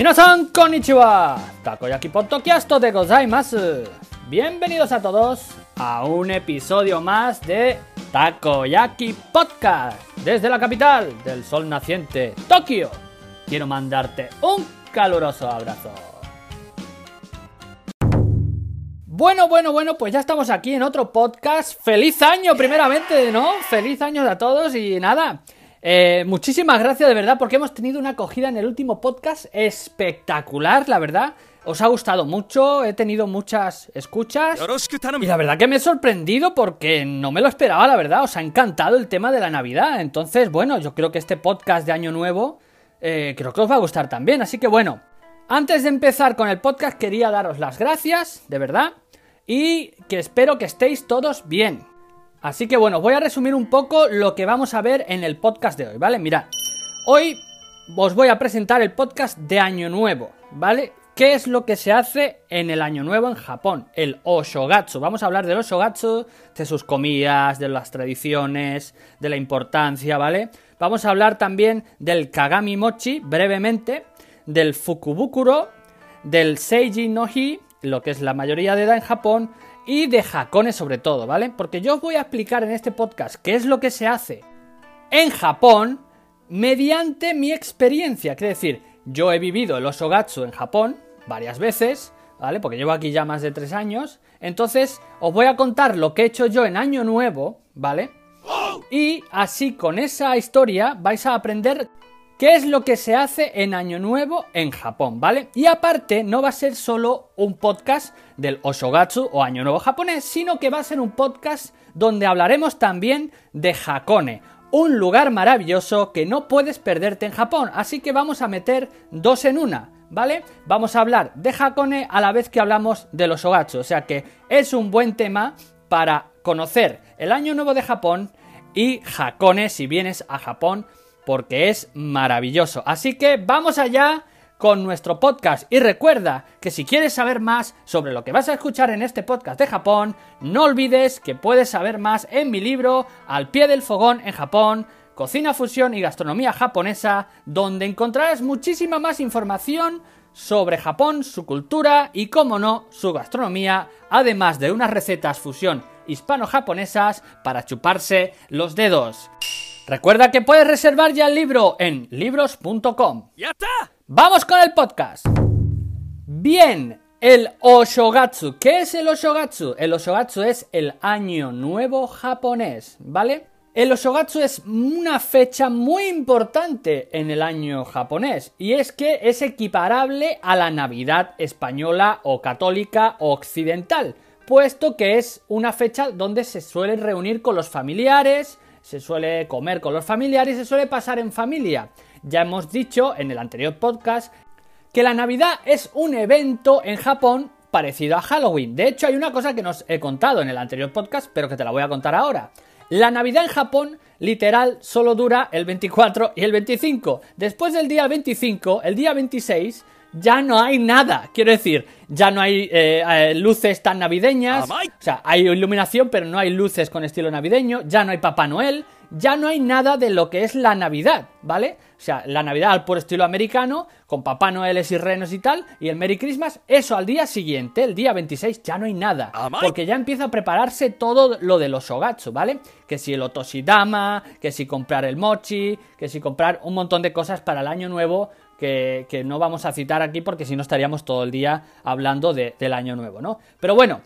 Minasan konnichiwa, Takoyaki Podcasto de gozaimasu. Bienvenidos a todos a un episodio más de Takoyaki Podcast desde la capital del sol naciente, Tokio. Quiero mandarte un caluroso abrazo. Bueno, bueno, bueno, pues ya estamos aquí en otro podcast. Feliz año, primeramente, ¿no? Feliz año a todos y nada. Eh, muchísimas gracias de verdad porque hemos tenido una acogida en el último podcast espectacular, la verdad. Os ha gustado mucho, he tenido muchas escuchas y la verdad que me he sorprendido porque no me lo esperaba, la verdad. Os ha encantado el tema de la Navidad. Entonces, bueno, yo creo que este podcast de Año Nuevo eh, creo que os va a gustar también. Así que bueno, antes de empezar con el podcast quería daros las gracias, de verdad, y que espero que estéis todos bien. Así que bueno, voy a resumir un poco lo que vamos a ver en el podcast de hoy, ¿vale? Mirad, hoy os voy a presentar el podcast de Año Nuevo, ¿vale? ¿Qué es lo que se hace en el Año Nuevo en Japón? El Oshogatsu. Vamos a hablar del Oshogatsu, de sus comidas, de las tradiciones, de la importancia, ¿vale? Vamos a hablar también del Kagami Mochi, brevemente, del Fukubukuro, del Seiji no Hi, lo que es la mayoría de edad en Japón, y de Hakone sobre todo, ¿vale? Porque yo os voy a explicar en este podcast qué es lo que se hace en Japón mediante mi experiencia. Es decir, yo he vivido el Osogatsu en Japón varias veces, ¿vale? Porque llevo aquí ya más de tres años. Entonces, os voy a contar lo que he hecho yo en Año Nuevo, ¿vale? Y así con esa historia vais a aprender qué es lo que se hace en Año Nuevo en Japón, ¿vale? Y aparte, no va a ser solo un podcast del Oshogatsu o Año Nuevo japonés, sino que va a ser un podcast donde hablaremos también de Hakone, un lugar maravilloso que no puedes perderte en Japón. Así que vamos a meter dos en una. ¿Vale? Vamos a hablar de Hakone a la vez que hablamos de los Oshogatsu. O sea que es un buen tema para conocer el Año Nuevo de Japón y Hakone si vienes a Japón porque es maravilloso. Así que vamos allá con nuestro podcast y recuerda que si quieres saber más sobre lo que vas a escuchar en este podcast de Japón, no olvides que puedes saber más en mi libro Al pie del fogón en Japón, Cocina Fusión y Gastronomía Japonesa, donde encontrarás muchísima más información sobre Japón, su cultura y, como no, su gastronomía, además de unas recetas fusión hispano-japonesas para chuparse los dedos. Recuerda que puedes reservar ya el libro en libros.com. ¡Ya está! ¡Vamos con el podcast! Bien, el Oshogatsu. ¿Qué es el Oshogatsu? El Oshogatsu es el año nuevo japonés, ¿vale? El Oshogatsu es una fecha muy importante en el año japonés y es que es equiparable a la Navidad española o católica o occidental, puesto que es una fecha donde se suele reunir con los familiares, se suele comer con los familiares y se suele pasar en familia. Ya hemos dicho en el anterior podcast que la Navidad es un evento en Japón parecido a Halloween. De hecho, hay una cosa que nos he contado en el anterior podcast, pero que te la voy a contar ahora. La Navidad en Japón, literal, solo dura el 24 y el 25. Después del día 25, el día 26, ya no hay nada. Quiero decir, ya no hay eh, eh, luces tan navideñas. O sea, hay iluminación, pero no hay luces con estilo navideño. Ya no hay Papá Noel. Ya no hay nada de lo que es la Navidad, ¿vale? O sea, la Navidad al puro estilo americano, con Papá Noel y renos y tal, y el Merry Christmas, eso al día siguiente, el día 26, ya no hay nada. Porque ya empieza a prepararse todo lo de los Ogatsu, ¿vale? Que si el Otoshidama, que si comprar el mochi, que si comprar un montón de cosas para el año nuevo que, no vamos a citar aquí porque si no estaríamos todo el día hablando del año nuevo, ¿no? Pero bueno,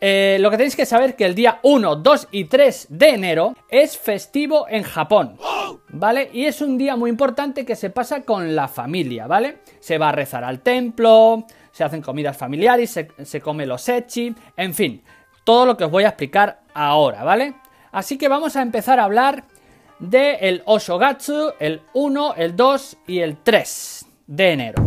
eh, lo que tenéis que saber es que el día 1, 2 y 3 de enero es festivo en Japón, ¿vale? Y es un día muy importante que se pasa con la familia, ¿vale? Se va a rezar al templo, se hacen comidas familiares, se, se come los echi, en fin, todo lo que os voy a explicar ahora, ¿vale? Así que vamos a empezar a hablar del el Oshogatsu, el 1, el 2 y el 3 de enero.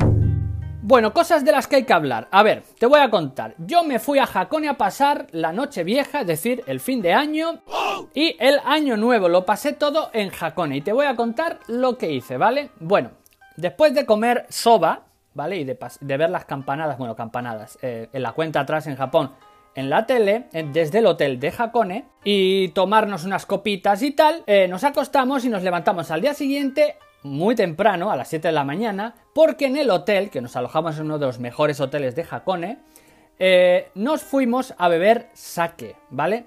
Bueno, cosas de las que hay que hablar. A ver, te voy a contar. Yo me fui a Hakone a pasar la noche vieja, es decir, el fin de año y el año nuevo. Lo pasé todo en Hakone y te voy a contar lo que hice, ¿vale? Bueno, después de comer soba, ¿vale? Y de, ver las campanadas, bueno, campanadas, eh, en la cuenta atrás en Japón, en la tele, desde el hotel de Hakone, y tomarnos unas copitas y tal, eh, nos acostamos y nos levantamos al día siguiente muy temprano, a las 7 de la mañana, porque en el hotel, que nos alojamos en uno de los mejores hoteles de Hakone, eh, nos fuimos a beber sake, ¿vale?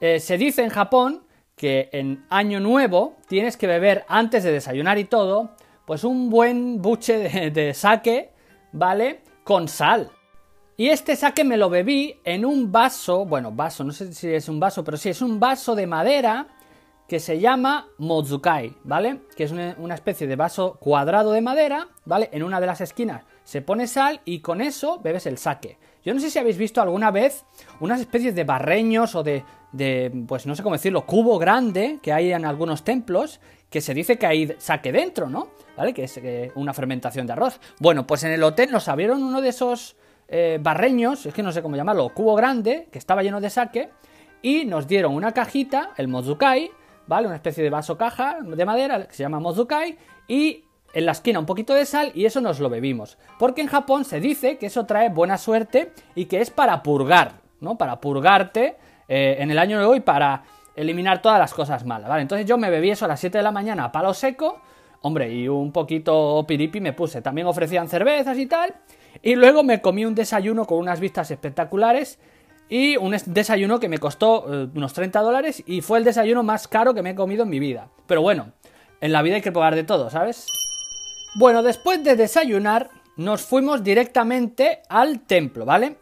Eh, se dice en Japón que en Año Nuevo tienes que beber antes de desayunar y todo, pues un buen buche de sake, ¿vale? Con sal. Y este sake me lo bebí en un vaso, bueno, vaso, no sé si es un vaso, pero sí, es un vaso de madera que se llama Mozukai, ¿vale? Que es una, especie de vaso cuadrado de madera, ¿vale? En una de las esquinas se pone sal y con eso bebes el sake. Yo no sé si habéis visto alguna vez unas especies de barreños o de, de pues no sé cómo decirlo, cubo grande que hay en algunos templos, que se dice que hay sake dentro, ¿no? ¿Vale? Que es una fermentación de arroz. Bueno, pues en el hotel nos abrieron uno de esos eh, barreños, es que no sé cómo llamarlo, cubo grande, que estaba lleno de sake, y nos dieron una cajita, el Mozukai, ¿vale? Una especie de vaso caja de madera que se llama Mozukai y en la esquina un poquito de sal y eso nos lo bebimos. Porque en Japón se dice que eso trae buena suerte y que es para purgar, ¿no? Para purgarte eh, en el año nuevo y para eliminar todas las cosas malas, ¿vale? Entonces yo me bebí eso a las 7 de la mañana a palo seco, hombre, y un poquito piripi me puse. También ofrecían cervezas y tal. Y luego me comí un desayuno con unas vistas espectaculares y un desayuno que me costó eh, unos 30 dólares y fue el desayuno más caro que me he comido en mi vida. Pero bueno, en la vida hay que probar de todo, ¿sabes? Bueno, después de desayunar, nos fuimos directamente al templo, ¿vale?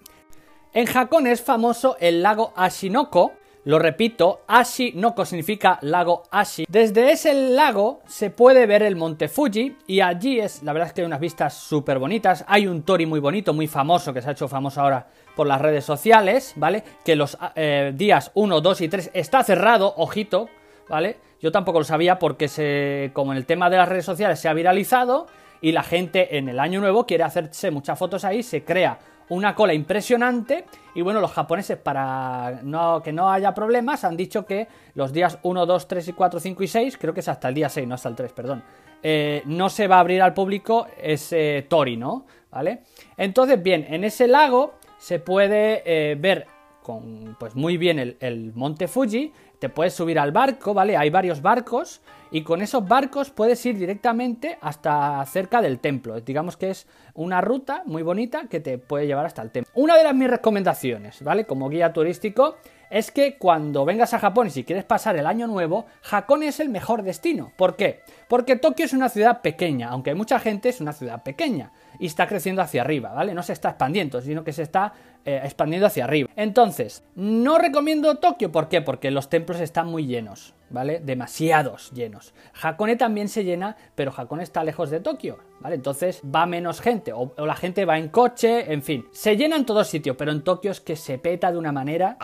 En Japón es famoso el lago Ashinoko, lo repito, Ashinoko significa lago Ashi. Desde ese lago se puede ver el monte Fuji y allí es, la verdad es que hay unas vistas súper bonitas. Hay un tori muy bonito, muy famoso, que se ha hecho famoso ahora por las redes sociales, ¿vale? Que los eh, días 1, 2 y 3 está cerrado, ojito, ¿vale? Yo tampoco lo sabía porque se, como en el tema de las redes sociales se ha viralizado y la gente en el año nuevo quiere hacerse muchas fotos ahí, se crea una cola impresionante y bueno, los japoneses para no, que no haya problemas han dicho que los días 1, 2, 3 y 4, 5 y 6, creo que es hasta el día 6, no hasta el 3, perdón, eh, no se va a abrir al público ese tori, ¿no? ¿Vale? Entonces, bien, en ese lago se puede eh, ver con, pues muy bien el, el monte Fuji, te puedes subir al barco, ¿vale? Hay varios barcos y con esos barcos puedes ir directamente hasta cerca del templo. Digamos que es una ruta muy bonita que te puede llevar hasta el templo. Una de las mis recomendaciones, ¿vale? Como guía turístico, es que cuando vengas a Japón y si quieres pasar el año nuevo, Hakone es el mejor destino. ¿Por qué? Porque Tokio es una ciudad pequeña, aunque hay mucha gente es una ciudad pequeña y está creciendo hacia arriba, ¿vale? No se está expandiendo, sino que se está eh, expandiendo hacia arriba. Entonces, no recomiendo Tokio, ¿por qué? Porque los templos están muy llenos, ¿vale? Demasiados llenos. Hakone también se llena, pero Hakone está lejos de Tokio, ¿vale? Entonces va menos gente, o, la gente va en coche, en fin. Se llena en todos sitios, pero en Tokio es que se peta de una manera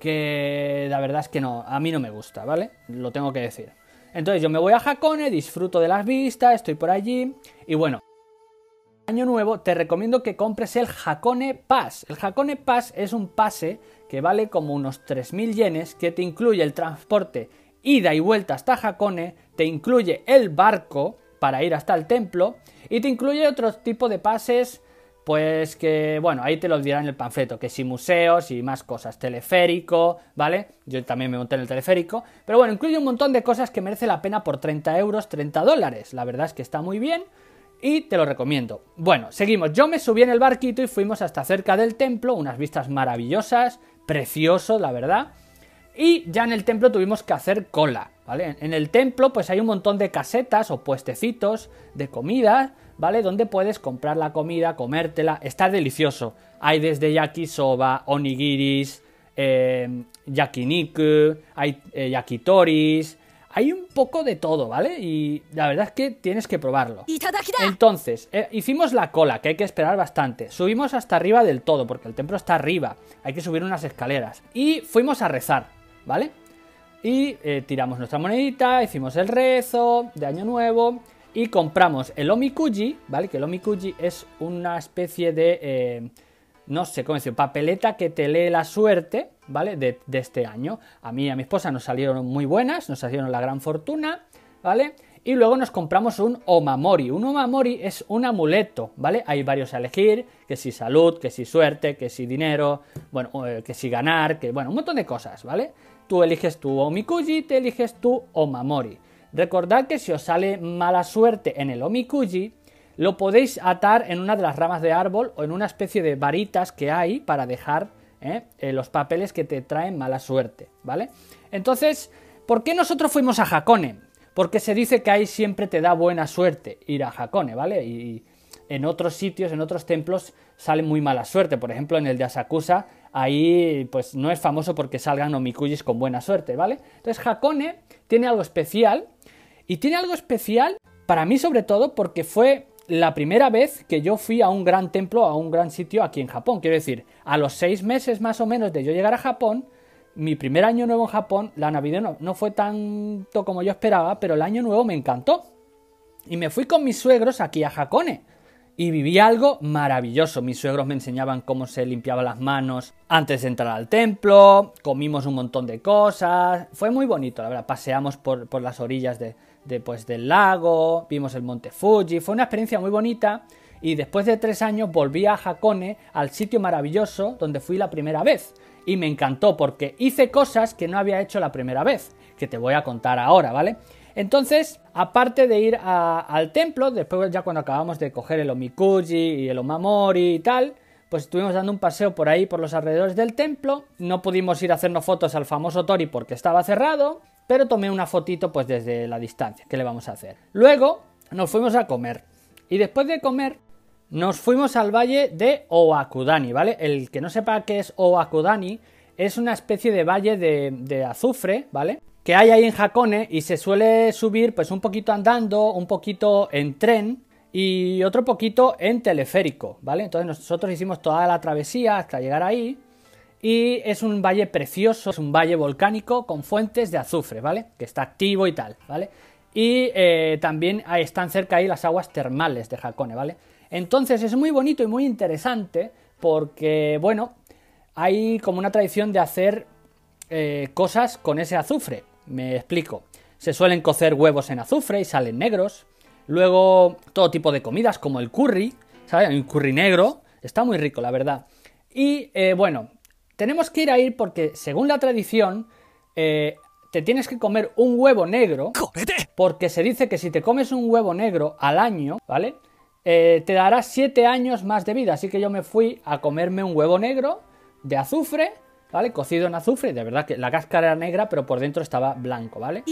que la verdad es que no, a mí no me gusta, ¿vale? Lo tengo que decir. Entonces yo me voy a Hakone, disfruto de las vistas, estoy por allí, y bueno, año nuevo, te recomiendo que compres el Hakone Pass. El Hakone Pass es un pase que vale como unos 3.000 yenes, que te incluye el transporte ida y vuelta hasta Hakone, te incluye el barco para ir hasta el templo y te incluye otro tipo de pases, pues que, bueno, ahí te lo dirán en el panfleto, que si museos y más cosas, teleférico, ¿vale? Yo también me monté en el teleférico, pero bueno, incluye un montón de cosas que merece la pena por 30 euros, 30 dólares. La verdad es que está muy bien y te lo recomiendo. Bueno, seguimos. Yo me subí en el barquito y fuimos hasta cerca del templo, unas vistas maravillosas, precioso, la verdad. Y ya en el templo tuvimos que hacer cola, ¿vale? En el templo pues hay un montón de casetas o puestecitos de comida, ¿vale? Donde puedes comprar la comida, comértela, está delicioso. Hay desde yakisoba, onigiris, eh, yakiniku, hay eh, yakitoris, hay un poco de todo, ¿vale? Y la verdad es que tienes que probarlo. Entonces, eh, hicimos la cola, que hay que esperar bastante. Subimos hasta arriba del todo, porque el templo está arriba. Hay que subir unas escaleras. Y fuimos a rezar, ¿vale? Y eh, tiramos nuestra monedita, hicimos el rezo de Año Nuevo y compramos el Omikuji, ¿vale? Que el Omikuji es una especie de... Eh, no sé cómo decir, papeleta que te lee la suerte, ¿vale? De, este año. A mí y a mi esposa nos salieron muy buenas, nos salieron la gran fortuna, ¿vale? Y luego nos compramos un Omamori. Un Omamori es un amuleto, ¿vale? Hay varios a elegir, que si salud, que si suerte, que si dinero, bueno, eh, que si ganar, que bueno, un montón de cosas, ¿vale? Tú eliges tu Omikuji, te eliges tu Omamori. Recordad que si os sale mala suerte en el omikuji, lo podéis atar en una de las ramas de árbol o en una especie de varitas que hay para dejar ¿eh? Eh, los papeles que te traen mala suerte, ¿vale? Entonces, ¿por qué nosotros fuimos a Hakone? Porque se dice que ahí siempre te da buena suerte ir a Hakone, ¿vale? Y en otros sitios, en otros templos, sale muy mala suerte. Por ejemplo, en el de Asakusa, ahí pues no es famoso porque salgan omikujis con buena suerte, ¿vale? Entonces, Hakone tiene algo especial. Y tiene algo especial para mí sobre todo porque fue la primera vez que yo fui a un gran templo, a un gran sitio aquí en Japón. Quiero decir, a los seis meses más o menos de yo llegar a Japón, mi primer año nuevo en Japón, la Navidad no, no fue tanto como yo esperaba, pero el año nuevo me encantó. Y me fui con mis suegros aquí a Hakone. Y viví algo maravilloso. Mis suegros me enseñaban cómo se limpiaban las manos antes de entrar al templo. Comimos un montón de cosas. Fue muy bonito, la verdad. Paseamos por, por las orillas de, después del lago, vimos el monte Fuji, fue una experiencia muy bonita y después de tres años volví a Hakone, al sitio maravilloso donde fui la primera vez. Y me encantó porque hice cosas que no había hecho la primera vez, que te voy a contar ahora, ¿vale? Entonces, aparte de ir al templo, después ya cuando acabamos de coger el Omikuji y el Omamori y tal, pues estuvimos dando un paseo por ahí, por los alrededores del templo. No pudimos ir a hacernos fotos al famoso Tori porque estaba cerrado pero tomé una fotito pues desde la distancia, ¿qué le vamos a hacer? Luego nos fuimos a comer y después de comer nos fuimos al valle de Oakudani, ¿vale? El que no sepa qué es Oakudani es una especie de valle de, azufre, ¿vale? Que hay ahí en Hakone y se suele subir pues un poquito andando, un poquito en tren y otro poquito en teleférico, ¿vale? Entonces nosotros hicimos toda la travesía hasta llegar ahí y es un valle precioso, es un valle volcánico con fuentes de azufre, ¿vale? Que está activo y tal, ¿vale? Y eh, también están cerca ahí las aguas termales de Hakone, ¿vale? Entonces es muy bonito y muy interesante porque, bueno, hay como una tradición de hacer eh, cosas con ese azufre. Me explico. Se suelen cocer huevos en azufre y salen negros. Luego todo tipo de comidas como el curry, ¿sabes? Un curry negro. Está muy rico, la verdad. Y eh, bueno, tenemos que ir a ir porque, según la tradición, eh, te tienes que comer un huevo negro. Porque se dice que si te comes un huevo negro al año, ¿vale? Eh, te dará 7 años más de vida. Así que yo me fui a comerme un huevo negro de azufre, ¿vale? Cocido en azufre. De verdad que la cáscara era negra, pero por dentro estaba blanco, ¿vale?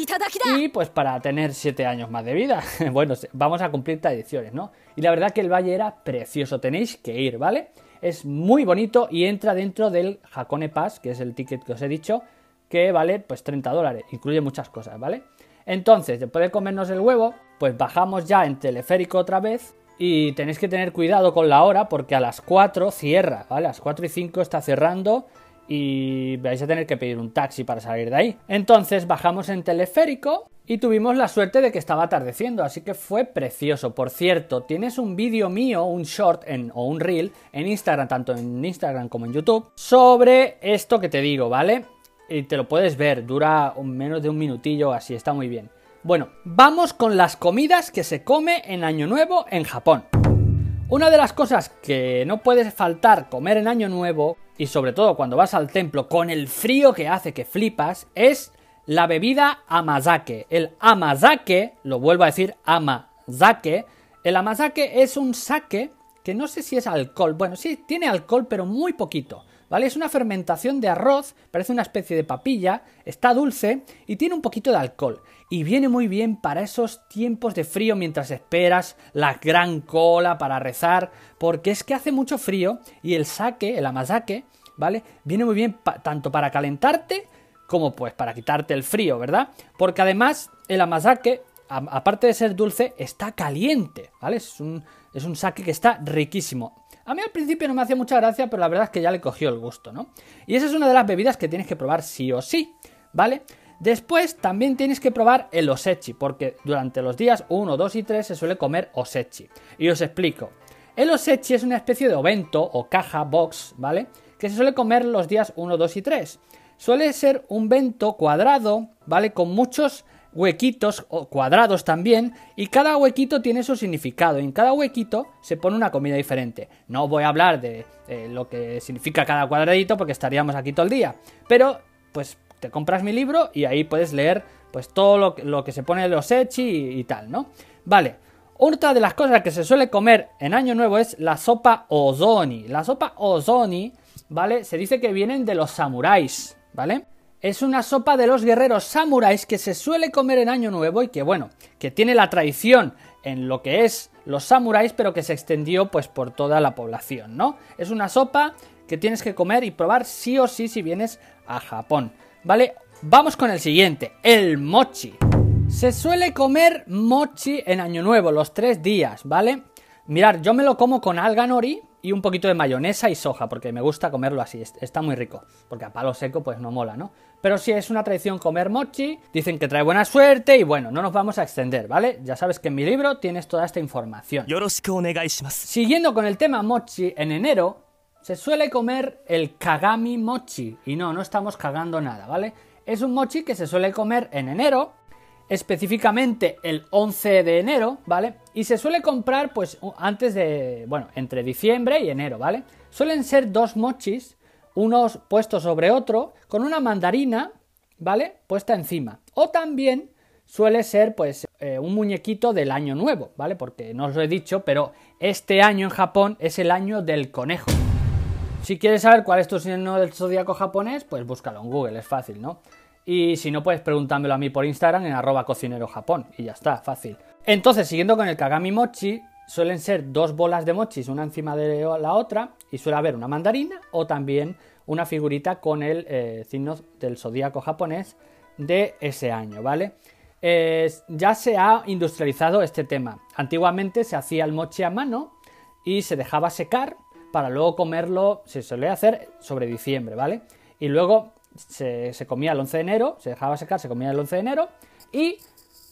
Y pues para tener 7 años más de vida. bueno, vamos a cumplir tradiciones, ¿no? Y la verdad que el valle era precioso. Tenéis que ir, ¿vale? Es muy bonito y entra dentro del Hakone Pass, que es el ticket que os he dicho, que vale pues 30 dólares. Incluye muchas cosas, ¿vale? Entonces, después de comernos el huevo, pues bajamos ya en teleférico otra vez y tenéis que tener cuidado con la hora porque a las 4 cierra, ¿vale? A las 4 y 5 está cerrando y vais a tener que pedir un taxi para salir de ahí. Entonces bajamos en teleférico y tuvimos la suerte de que estaba atardeciendo, así que fue precioso. Por cierto, tienes un vídeo mío, un short en, o un reel en Instagram, tanto en Instagram como en YouTube, sobre esto que te digo, ¿vale? Y te lo puedes ver, dura menos de un minutillo, así está muy bien. Bueno, vamos con las comidas que se come en Año Nuevo en Japón. Una de las cosas que no puedes faltar comer en Año Nuevo, y sobre todo cuando vas al templo con el frío que hace que flipas, es la bebida amazake. El amazake, lo vuelvo a decir, amazake. El amazake es un sake que no sé si es alcohol. Bueno, sí, tiene alcohol, pero muy poquito. ¿Vale? Es una fermentación de arroz, parece una especie de papilla, está dulce y tiene un poquito de alcohol. Y viene muy bien para esos tiempos de frío mientras esperas la gran cola para rezar, porque es que hace mucho frío y el sake, el amazake, ¿vale? Viene muy bien tanto para calentarte como pues para quitarte el frío, ¿verdad? Porque además el amazake, aparte de ser dulce, está caliente, ¿vale? Es un, es un sake que está riquísimo. A mí al principio no me hacía mucha gracia, pero la verdad es que ya le cogió el gusto, ¿no? Y esa es una de las bebidas que tienes que probar sí o sí, ¿vale? Después también tienes que probar el osechi, porque durante los días 1, 2 y 3 se suele comer osechi. Y os explico. El osechi es una especie de ovento o caja box, ¿vale? Que se suele comer los días 1, 2 y 3. Suele ser un vento cuadrado, ¿vale? Con muchos huequitos o cuadrados también y cada huequito tiene su significado en cada huequito se pone una comida diferente. No voy a hablar de lo que significa cada cuadradito porque estaríamos aquí todo el día, pero pues te compras mi libro y ahí puedes leer pues todo lo, lo que se pone en los echi y, y tal, ¿no? Vale, otra de las cosas que se suele comer en Año Nuevo es la sopa ozoni. La sopa ozoni, ¿vale? Se dice que vienen de los samuráis, ¿vale? Es una sopa de los guerreros samuráis que se suele comer en Año Nuevo y que, bueno, que tiene la tradición en lo que es los samuráis, pero que se extendió pues por toda la población, ¿no? Es una sopa que tienes que comer y probar sí o sí si vienes a Japón, ¿vale? Vamos con el siguiente, el mochi. Se suele comer mochi en Año Nuevo, los tres días, ¿vale? Mirar, yo me lo como con alga nori y un poquito de mayonesa y soja, porque me gusta comerlo así, está muy rico, porque a palo seco pues no mola, ¿no? Pero si es una tradición comer mochi, dicen que trae buena suerte y bueno, no nos vamos a extender, ¿vale? Ya sabes que en mi libro tienes toda esta información. Siguiendo con el tema mochi, en enero se suele comer el kagami mochi, y no, no estamos cagando nada, ¿vale? Es un mochi que se suele comer en enero específicamente el 11 de enero, ¿vale? Y se suele comprar pues antes de, bueno, entre diciembre y enero, ¿vale? Suelen ser dos mochis, unos puestos sobre otro, con una mandarina, ¿vale? Puesta encima. O también suele ser pues eh, un muñequito del año nuevo, ¿vale? Porque no os lo he dicho, pero este año en Japón es el año del conejo. Si quieres saber cuál es tu signo del zodiaco japonés, pues búscalo en Google, es fácil, ¿no? Y si no, puedes preguntármelo a mí por Instagram en arroba cocinero japón. Y ya está, fácil. Entonces, siguiendo con el Kagami Mochi, suelen ser dos bolas de mochis una encima de la otra y suele haber una mandarina o también una figurita con el eh, signo del zodíaco japonés de ese año, ¿vale? ya se ha industrializado este tema. Antiguamente se hacía el mochi a mano y se dejaba secar para luego comerlo, se suele hacer sobre diciembre, ¿vale? Y luego se, comía el 11 de enero, se dejaba secar, se comía el 11 de enero y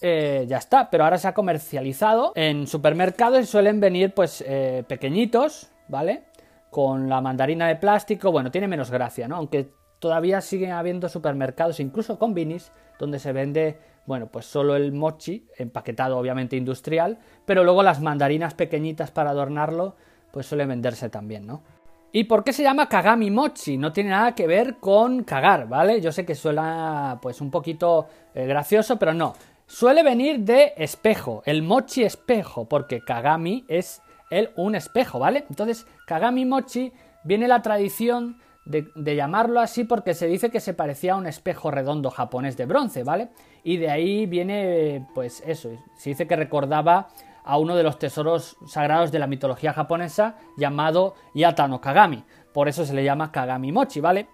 eh, ya está. Pero ahora se ha comercializado en supermercados y suelen venir pues eh, pequeñitos, ¿vale? Con la mandarina de plástico, bueno, tiene menos gracia, ¿no? Aunque todavía siguen habiendo supermercados, incluso con vinis, donde se vende, bueno, pues solo el mochi, empaquetado obviamente industrial, pero luego las mandarinas pequeñitas para adornarlo, pues suelen venderse también, ¿no? ¿Y por qué se llama Kagami Mochi? No tiene nada que ver con cagar, ¿vale? Yo sé que suena pues un poquito eh, gracioso, pero no. Suele venir de espejo, el mochi espejo, porque Kagami es el un espejo, ¿vale? Entonces, Kagami Mochi viene la tradición de, de, llamarlo así porque se dice que se parecía a un espejo redondo japonés de bronce, ¿vale? Y de ahí viene, pues eso, se dice que recordaba a uno de los tesoros sagrados de la mitología japonesa llamado Yata no Kagami. Por eso se le llama Kagami Mochi, ¿vale?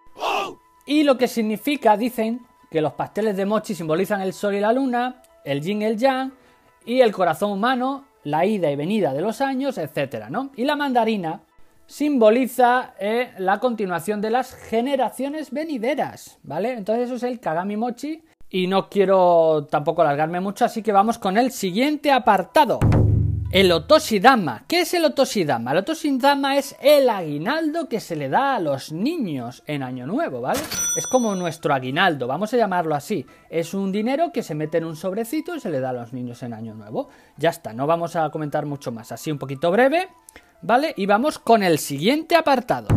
Y lo que significa, dicen, que los pasteles de mochi simbolizan el sol y la luna, el yin y el yang, y el corazón humano, la ida y venida de los años, etc. ¿no? Y la mandarina simboliza eh, la continuación de las generaciones venideras, ¿vale? Entonces eso es el Kagami Mochi y no quiero tampoco alargarme mucho, así que vamos con el siguiente apartado. El Otoshidama. ¿Qué es el Otoshidama? El Otoshidama es el aguinaldo que se le da a los niños en Año Nuevo, ¿vale? Es como nuestro aguinaldo, vamos a llamarlo así. Es un dinero que se mete en un sobrecito y se le da a los niños en Año Nuevo. Ya está, no vamos a comentar mucho más, así un poquito breve, ¿vale? Y vamos con el siguiente apartado.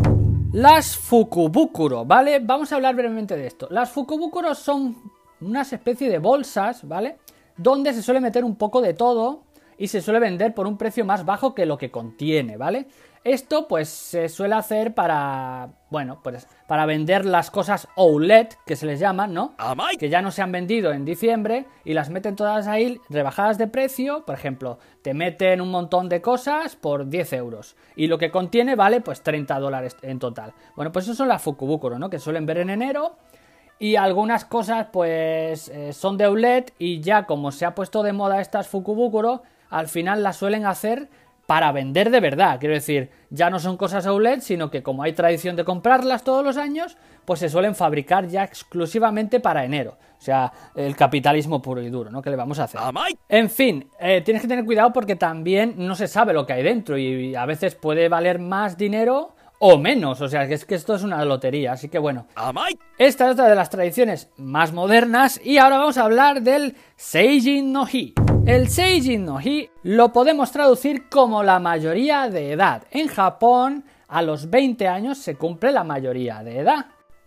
Las Fukubukuro, ¿vale? Vamos a hablar brevemente de esto. Las Fukubukuro son unas especie de bolsas, ¿vale? Donde se suele meter un poco de todo y se suele vender por un precio más bajo que lo que contiene, ¿vale? Esto pues se suele hacer para, bueno, pues para vender las cosas OLED, que se les llaman, ¿no? Que ya no se han vendido en diciembre y las meten todas ahí rebajadas de precio, por ejemplo, te meten un montón de cosas por 10 euros y lo que contiene vale pues 30 dólares en total. Bueno, pues eso son las Fukubukuro, ¿no? Que suelen ver en enero y algunas cosas pues eh, son de OLED y ya como se ha puesto de moda estas Fukubukuro, al final las suelen hacer para vender de verdad. Quiero decir, ya no son cosas OLED, sino que como hay tradición de comprarlas todos los años, pues se suelen fabricar ya exclusivamente para enero. O sea, el capitalismo puro y duro, ¿no? ¿Qué le vamos a hacer? En fin, eh, tienes que tener cuidado porque también no se sabe lo que hay dentro y a veces puede valer más dinero o menos. O sea, que es que esto es una lotería. Así que bueno. Esta es otra de las tradiciones más modernas. Y ahora vamos a hablar del Seijin no Hi. El Seijin no Hi lo podemos traducir como la mayoría de edad. En Japón, a los 20 años se cumple la mayoría de edad.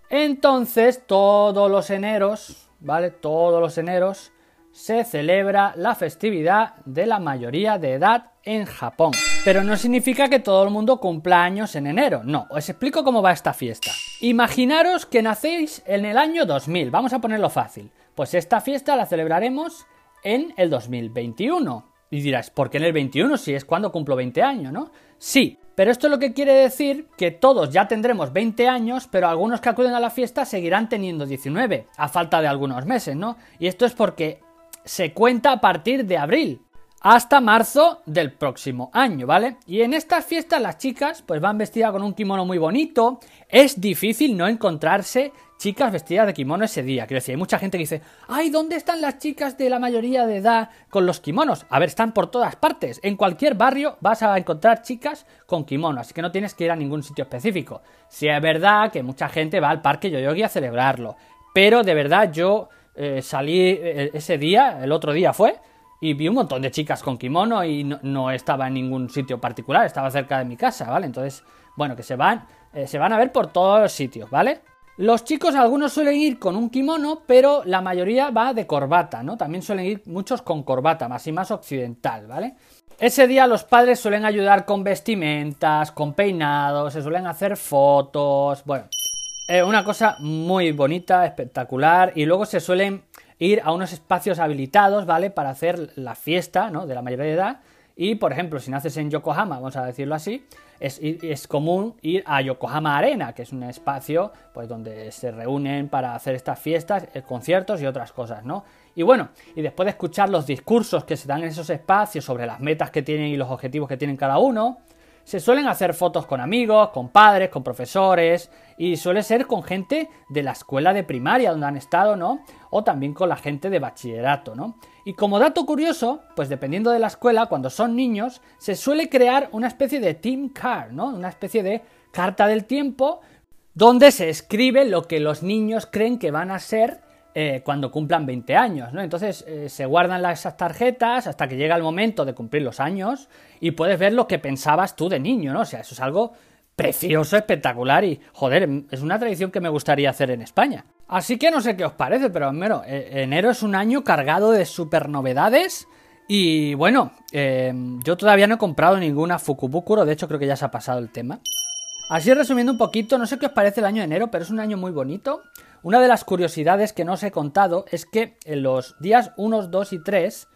Entonces, todos los eneros, ¿vale? Todos los eneros se celebra la festividad de la mayoría de edad en Japón. Pero no significa que todo el mundo cumpla años en enero, no, os explico cómo va esta fiesta. Imaginaros que nacéis en el año 2000, vamos a ponerlo fácil. Pues esta fiesta la celebraremos en el 2021. Y dirás, ¿por qué en el 21 si es cuando cumplo 20 años, no? Sí, pero esto es lo que quiere decir que todos ya tendremos 20 años, pero algunos que acuden a la fiesta seguirán teniendo 19, a falta de algunos meses, ¿no? Y esto es porque se cuenta a partir de abril hasta marzo del próximo año, ¿vale? Y en estas fiestas las chicas pues van vestidas con un kimono muy bonito. Es difícil no encontrarse chicas vestidas de kimono ese día. Quiero decir, hay mucha gente que dice, ay, ¿dónde están las chicas de la mayoría de edad con los kimonos? A ver, están por todas partes. En cualquier barrio vas a encontrar chicas con kimono, así que no tienes que ir a ningún sitio específico. Si es verdad que mucha gente va al parque Yoyogi a celebrarlo, pero de verdad yo eh, salí eh, ese día, el otro día fue, y vi un montón de chicas con kimono y no, estaba en ningún sitio particular, estaba cerca de mi casa, ¿vale? Entonces, bueno, que se van, eh, se van a ver por todos los sitios, ¿vale? Los chicos, algunos suelen ir con un kimono, pero la mayoría va de corbata, ¿no? También suelen ir muchos con corbata, más y más occidental, ¿vale? Ese día los padres suelen ayudar con vestimentas, con peinados, se suelen hacer fotos, bueno, eh, una cosa muy bonita, espectacular, y luego se suelen ir a unos espacios habilitados, ¿vale? Para hacer la fiesta, ¿no? De la mayoría de edad. Y, por ejemplo, si naces en Yokohama, vamos a decirlo así, es, es, común ir a Yokohama Arena, que es un espacio pues, donde se reúnen para hacer estas fiestas, eh, conciertos y otras cosas, ¿no? Y bueno, y después de escuchar los discursos que se dan en esos espacios sobre las metas que tienen y los objetivos que tienen cada uno, se suelen hacer fotos con amigos, con padres, con profesores y suele ser con gente de la escuela de primaria donde han estado, ¿no? O también con la gente de bachillerato, ¿no? Y como dato curioso, pues dependiendo de la escuela, cuando son niños, se suele crear una especie de team card, ¿no? Una especie de carta del tiempo donde se escribe lo que los niños creen que van a ser eh, cuando cumplan 20 años, ¿no? Entonces eh, se guardan esas tarjetas hasta que llega el momento de cumplir los años y puedes ver lo que pensabas tú de niño, ¿no? O sea, eso es algo precioso, espectacular y, joder, es una tradición que me gustaría hacer en España. Así que no sé qué os parece, pero bueno, e, enero es un año cargado de super novedades. Y bueno, eh, yo todavía no he comprado ninguna Fukubukuro, de hecho creo que ya se ha pasado el tema. Así resumiendo un poquito, no sé qué os parece el año de enero, pero es un año muy bonito. Una de las curiosidades que no os he contado es que en los días 1, 2 y 3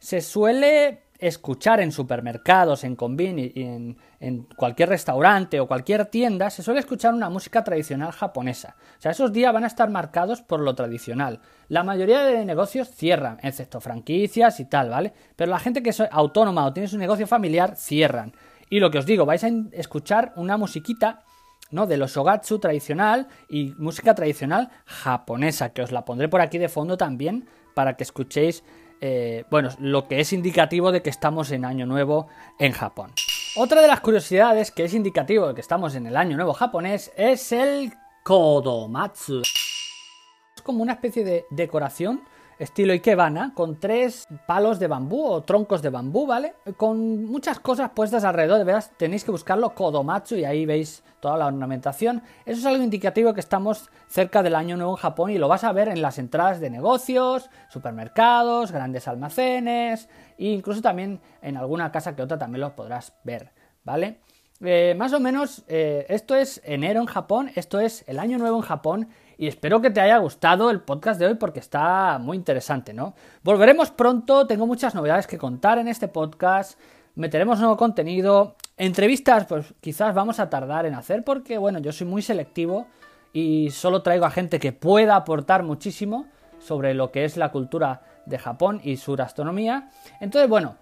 se suele escuchar en supermercados, en convini, en, en cualquier restaurante o cualquier tienda, se suele escuchar una música tradicional japonesa. O sea, esos días van a estar marcados por lo tradicional. La mayoría de negocios cierran, excepto franquicias y tal, ¿vale? Pero la gente que es autónoma o tiene su negocio familiar cierran. Y lo que os digo, vais a escuchar una musiquita ¿no? De los shogatsu tradicional y música tradicional japonesa, que os la pondré por aquí de fondo también para que escuchéis, eh, bueno, lo que es indicativo de que estamos en Año Nuevo en Japón. Otra de las curiosidades que es indicativo de que estamos en el Año Nuevo japonés es el Kodomatsu. Es como una especie de decoración estilo Ikebana, con tres palos de bambú o troncos de bambú, ¿vale? Con muchas cosas puestas alrededor, de veras tenéis que buscarlo Kodomatsu y ahí veis toda la ornamentación. Eso es algo indicativo que estamos cerca del año nuevo en Japón y lo vas a ver en las entradas de negocios, supermercados, grandes almacenes e incluso también en alguna casa que otra también lo podrás ver, ¿vale? Eh, más o menos, eh, esto es enero en Japón, esto es el año nuevo en Japón y espero que te haya gustado el podcast de hoy porque está muy interesante, ¿no? Volveremos pronto, tengo muchas novedades que contar en este podcast, meteremos nuevo contenido, entrevistas pues quizás vamos a tardar en hacer porque bueno, yo soy muy selectivo y solo traigo a gente que pueda aportar muchísimo sobre lo que es la cultura de Japón y su gastronomía. Entonces, bueno,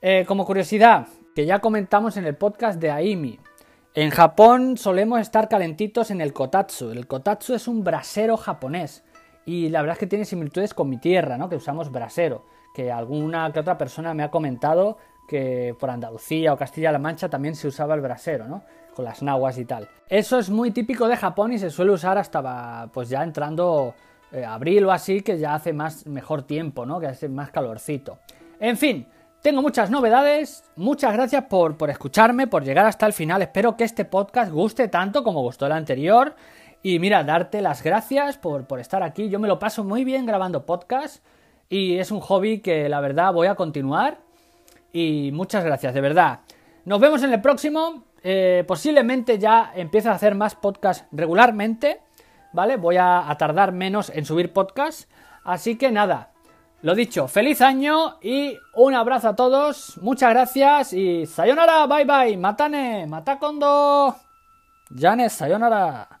eh, como curiosidad, que ya comentamos en el podcast de Aimi, en Japón solemos estar calentitos en el kotatsu. El kotatsu es un brasero japonés y la verdad es que tiene similitudes con mi tierra, ¿no? Que usamos brasero, que alguna que otra persona me ha comentado que por Andalucía o Castilla-La Mancha también se usaba el brasero, ¿no? Con las nahuas y tal. Eso es muy típico de Japón y se suele usar hasta pues ya entrando eh, abril o así, que ya hace más mejor tiempo, ¿no? Que hace más calorcito. En fin, tengo muchas novedades, muchas gracias por, por, escucharme, por llegar hasta el final. Espero que este podcast guste tanto como gustó el anterior. Y mira, darte las gracias por, por estar aquí. Yo me lo paso muy bien grabando podcast y es un hobby que la verdad voy a continuar. Y muchas gracias, de verdad. Nos vemos en el próximo. Eh, posiblemente ya empiece a hacer más podcast regularmente. ¿Vale? Voy a, a tardar menos en subir podcast. Así que nada. Lo dicho, feliz año y un abrazo a todos. Muchas gracias y sayonara, bye bye. Matane, matakondo. Janes, sayonara.